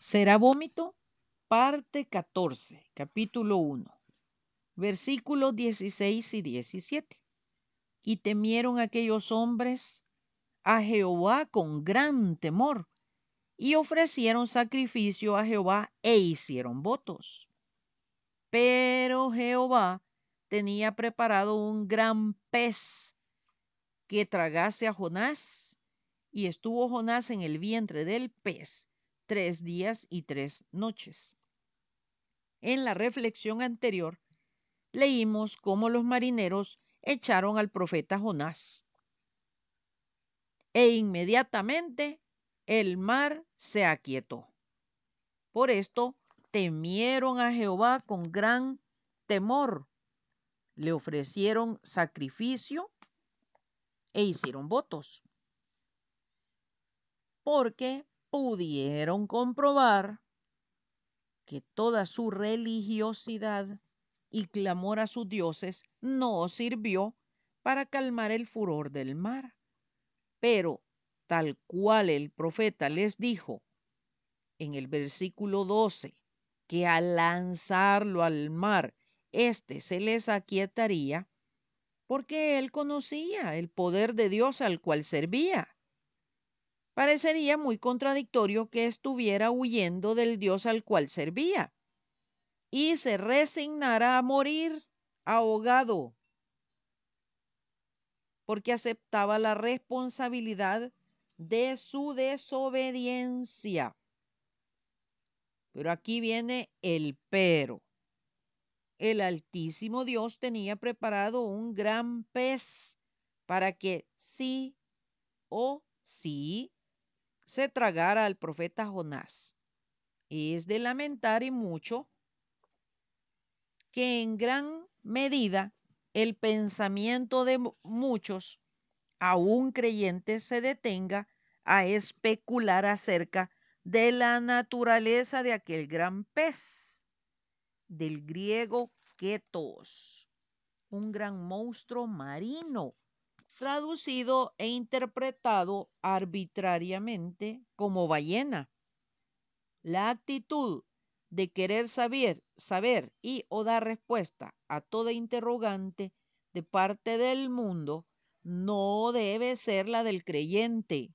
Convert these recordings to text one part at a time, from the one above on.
será vómito, parte 14, capítulo 1, versículos 16 y 17. Y temieron aquellos hombres a Jehová con gran temor y ofrecieron sacrificio a Jehová e hicieron votos. Pero Jehová tenía preparado un gran pez que tragase a Jonás, y estuvo Jonás en el vientre del pez tres días y tres noches. En la reflexión anterior leímos cómo los marineros echaron al profeta Jonás. E inmediatamente el mar se aquietó. Por esto temieron a Jehová con gran temor. Le ofrecieron sacrificio e hicieron votos. Porque pudieron comprobar que toda su religiosidad y clamor a sus dioses no sirvió para calmar el furor del mar. Pero tal cual el profeta les dijo en el versículo 12, que al lanzarlo al mar, éste se les aquietaría, porque él conocía el poder de Dios al cual servía. Parecería muy contradictorio que estuviera huyendo del Dios al cual servía y se resignara a morir ahogado, porque aceptaba la responsabilidad de su desobediencia. Pero aquí viene el pero. El Altísimo Dios tenía preparado un gran pez para que sí o sí se tragara al profeta Jonás. Es de lamentar y mucho que en gran medida el pensamiento de muchos aún creyentes se detenga a especular acerca de la naturaleza de aquel gran pez, del griego ketos, un gran monstruo marino, traducido e interpretado arbitrariamente como ballena. La actitud de querer saber, saber y o dar respuesta a toda interrogante de parte del mundo no debe ser la del creyente.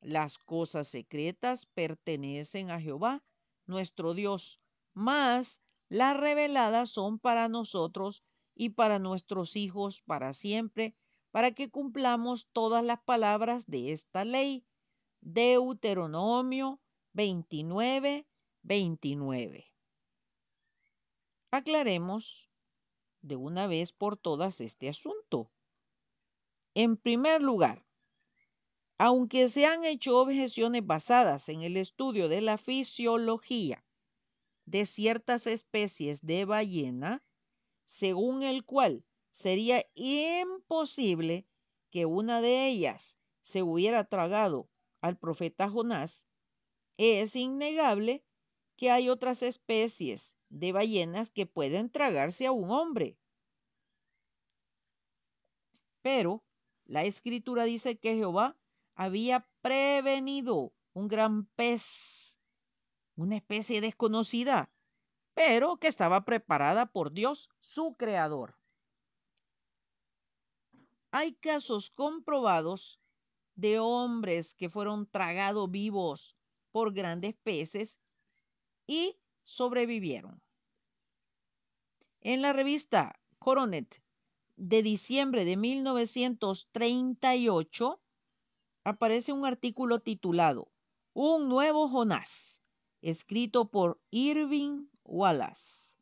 Las cosas secretas pertenecen a Jehová, nuestro Dios, mas las reveladas son para nosotros y para nuestros hijos para siempre, para que cumplamos todas las palabras de esta ley. Deuteronomio 29, 29. Aclaremos de una vez por todas este asunto. En primer lugar, aunque se han hecho objeciones basadas en el estudio de la fisiología de ciertas especies de ballena, según el cual sería imposible que una de ellas se hubiera tragado al profeta Jonás, es innegable que hay otras especies de ballenas que pueden tragarse a un hombre. Pero la escritura dice que Jehová había prevenido un gran pez, una especie desconocida, pero que estaba preparada por Dios, su creador. Hay casos comprobados de hombres que fueron tragados vivos por grandes peces y sobrevivieron. En la revista Coronet de diciembre de 1938 aparece un artículo titulado Un nuevo Jonás, escrito por Irving Wallace.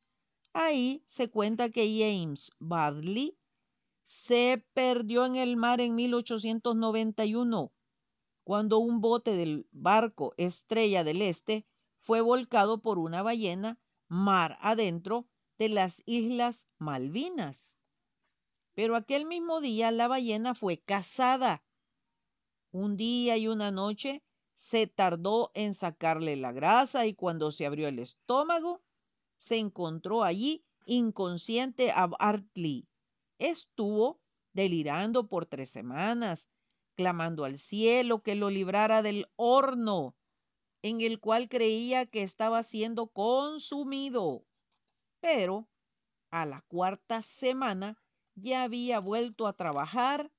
Ahí se cuenta que James Badley se perdió en el mar en 1891 cuando un bote del barco Estrella del Este fue volcado por una ballena mar adentro de las Islas Malvinas. Pero aquel mismo día la ballena fue cazada un día y una noche se tardó en sacarle la grasa y cuando se abrió el estómago, se encontró allí inconsciente a Bartley. Estuvo delirando por tres semanas, clamando al cielo que lo librara del horno. en el cual creía que estaba siendo consumido, pero a la cuarta semana ya había vuelto a trabajar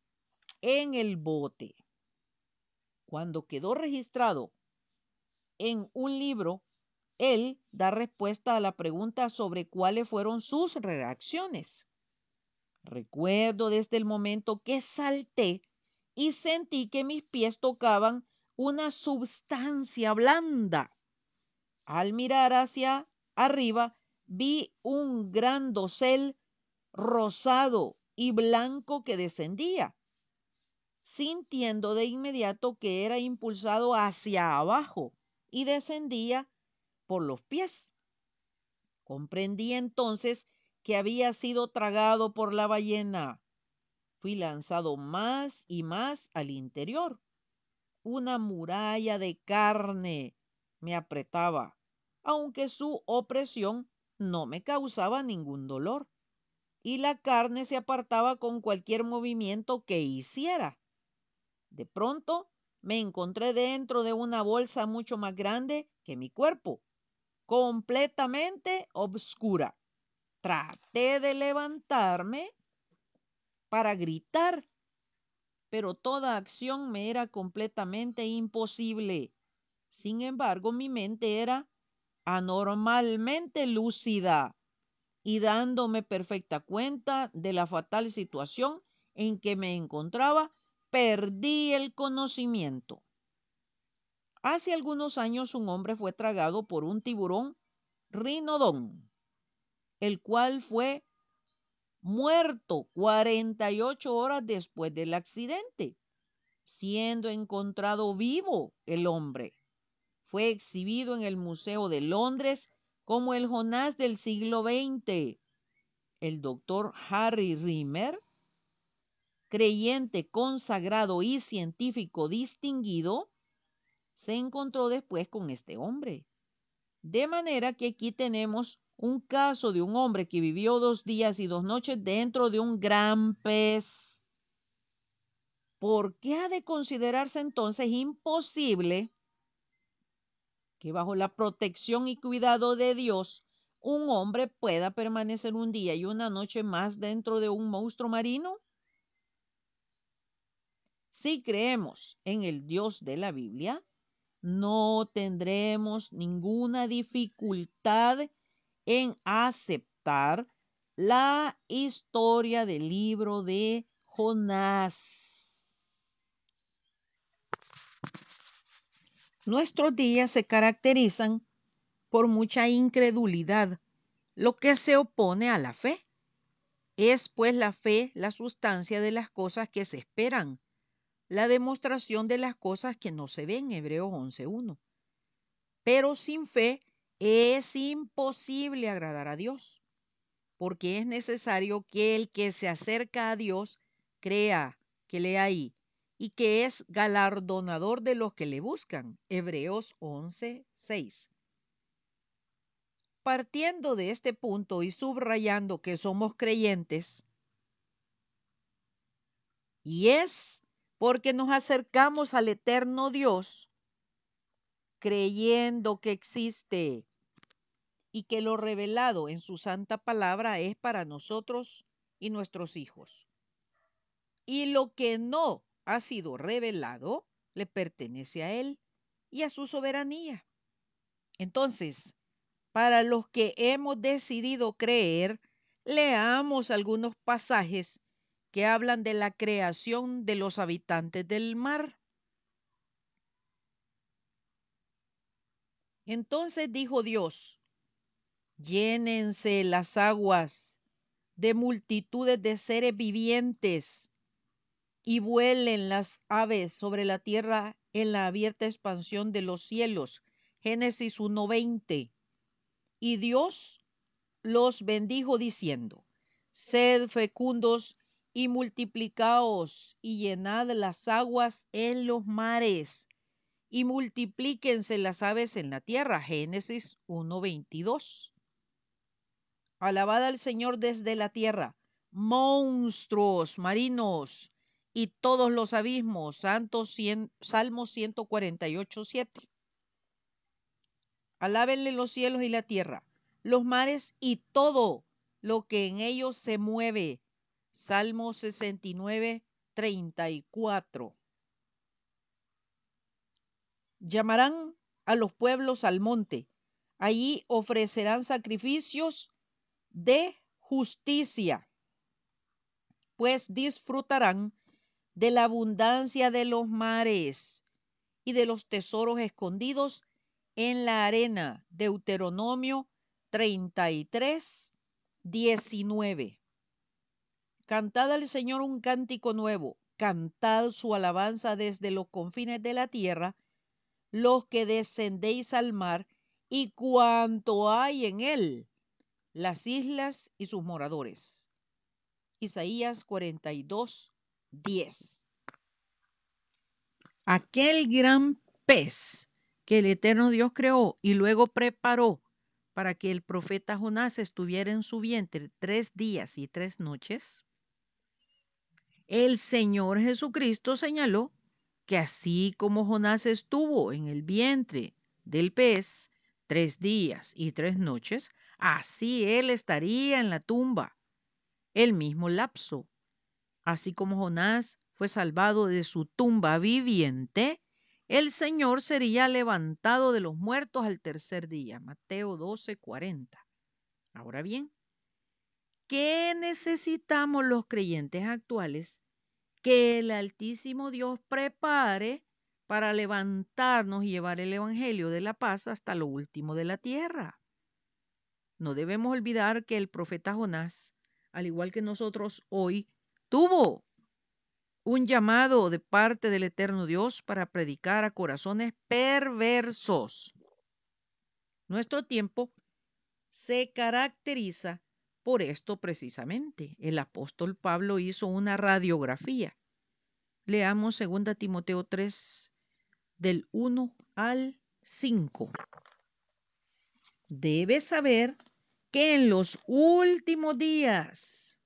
en el bote. Cuando quedó registrado en un libro, él da respuesta a la pregunta sobre cuáles fueron sus reacciones. Recuerdo desde el momento que salté y sentí que mis pies tocaban una substancia blanda. Al mirar hacia arriba, vi un gran dosel rosado y blanco que descendía, sintiendo de inmediato que era impulsado hacia abajo y descendía por los pies. Comprendí entonces que había sido tragado por la ballena. Fui lanzado más y más al interior. Una muralla de carne me apretaba, aunque su opresión no me causaba ningún dolor. Y la carne se apartaba con cualquier movimiento que hiciera. De pronto me encontré dentro de una bolsa mucho más grande que mi cuerpo, completamente obscura. Traté de levantarme para gritar, pero toda acción me era completamente imposible. Sin embargo, mi mente era anormalmente lúcida y dándome perfecta cuenta de la fatal situación en que me encontraba, perdí el conocimiento. Hace algunos años un hombre fue tragado por un tiburón rinodón, el cual fue muerto 48 horas después del accidente, siendo encontrado vivo el hombre. Fue exhibido en el Museo de Londres como el Jonás del siglo XX. El doctor Harry Rimmer, creyente consagrado y científico distinguido, se encontró después con este hombre. De manera que aquí tenemos un caso de un hombre que vivió dos días y dos noches dentro de un gran pez. ¿Por qué ha de considerarse entonces imposible que bajo la protección y cuidado de Dios un hombre pueda permanecer un día y una noche más dentro de un monstruo marino? Si creemos en el Dios de la Biblia, no tendremos ninguna dificultad en aceptar la historia del libro de Jonás. Nuestros días se caracterizan por mucha incredulidad, lo que se opone a la fe. Es pues la fe la sustancia de las cosas que se esperan, la demostración de las cosas que no se ven, Hebreos 11.1. Pero sin fe es imposible agradar a Dios, porque es necesario que el que se acerca a Dios crea que le hay y que es galardonador de los que le buscan. Hebreos 11.6. Partiendo de este punto y subrayando que somos creyentes, y es porque nos acercamos al eterno Dios creyendo que existe y que lo revelado en su santa palabra es para nosotros y nuestros hijos. Y lo que no ha sido revelado le pertenece a Él y a su soberanía. Entonces, para los que hemos decidido creer, leamos algunos pasajes que hablan de la creación de los habitantes del mar. Entonces dijo Dios, llénense las aguas de multitudes de seres vivientes y vuelen las aves sobre la tierra en la abierta expansión de los cielos. Génesis 1.20. Y Dios los bendijo diciendo, sed fecundos y multiplicaos y llenad las aguas en los mares y multiplíquense las aves en la tierra. Génesis 1.22. Alabad al Señor desde la tierra, monstruos marinos y todos los abismos. Santos Salmo 148.7. Alábenle los cielos y la tierra, los mares y todo lo que en ellos se mueve. Salmo 69, 34. Llamarán a los pueblos al monte. Allí ofrecerán sacrificios de justicia, pues disfrutarán de la abundancia de los mares y de los tesoros escondidos en la arena. Deuteronomio 33, 19. Cantad al Señor un cántico nuevo, cantad su alabanza desde los confines de la tierra, los que descendéis al mar y cuanto hay en él, las islas y sus moradores. Isaías 42, 10. Aquel gran pez que el eterno Dios creó y luego preparó para que el profeta Jonás estuviera en su vientre tres días y tres noches, el Señor Jesucristo señaló que así como Jonás estuvo en el vientre del pez tres días y tres noches, así él estaría en la tumba el mismo lapso. Así como Jonás fue salvado de su tumba viviente, el Señor sería levantado de los muertos al tercer día. Mateo 12, 40. Ahora bien, ¿qué necesitamos los creyentes actuales? Que el Altísimo Dios prepare para levantarnos y llevar el Evangelio de la paz hasta lo último de la tierra. No debemos olvidar que el profeta Jonás, al igual que nosotros hoy, tuvo un llamado de parte del eterno Dios para predicar a corazones perversos. Nuestro tiempo se caracteriza por esto precisamente. El apóstol Pablo hizo una radiografía. Leamos 2 Timoteo 3 del 1 al 5. Debes saber que en los últimos días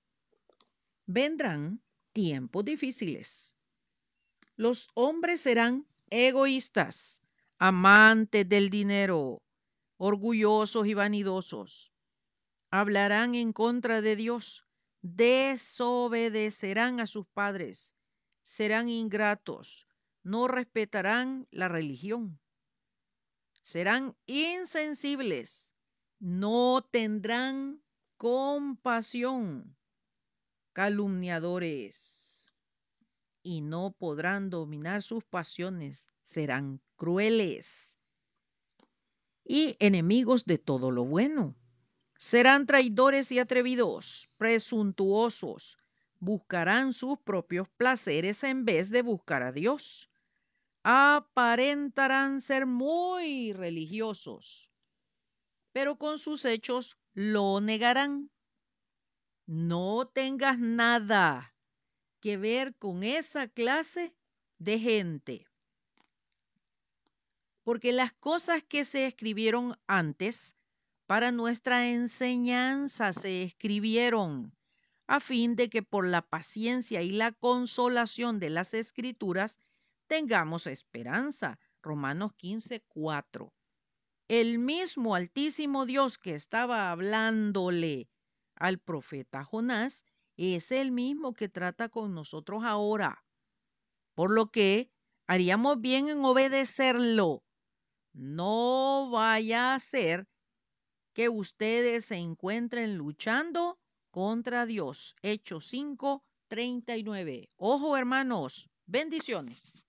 vendrán tiempos difíciles. Los hombres serán egoístas, amantes del dinero, orgullosos y vanidosos. Hablarán en contra de Dios, desobedecerán a sus padres, serán ingratos, no respetarán la religión, serán insensibles, no tendrán compasión calumniadores y no podrán dominar sus pasiones, serán crueles y enemigos de todo lo bueno. Serán traidores y atrevidos, presuntuosos, buscarán sus propios placeres en vez de buscar a Dios. Aparentarán ser muy religiosos, pero con sus hechos lo negarán no tengas nada que ver con esa clase de gente. Porque las cosas que se escribieron antes para nuestra enseñanza se escribieron a fin de que por la paciencia y la consolación de las escrituras tengamos esperanza. Romanos 15, 4. El mismo altísimo Dios que estaba hablándole al profeta Jonás es el mismo que trata con nosotros ahora. Por lo que haríamos bien en obedecerlo. No vaya a ser que ustedes se encuentren luchando contra Dios. Hechos 5, 39. Ojo hermanos, bendiciones.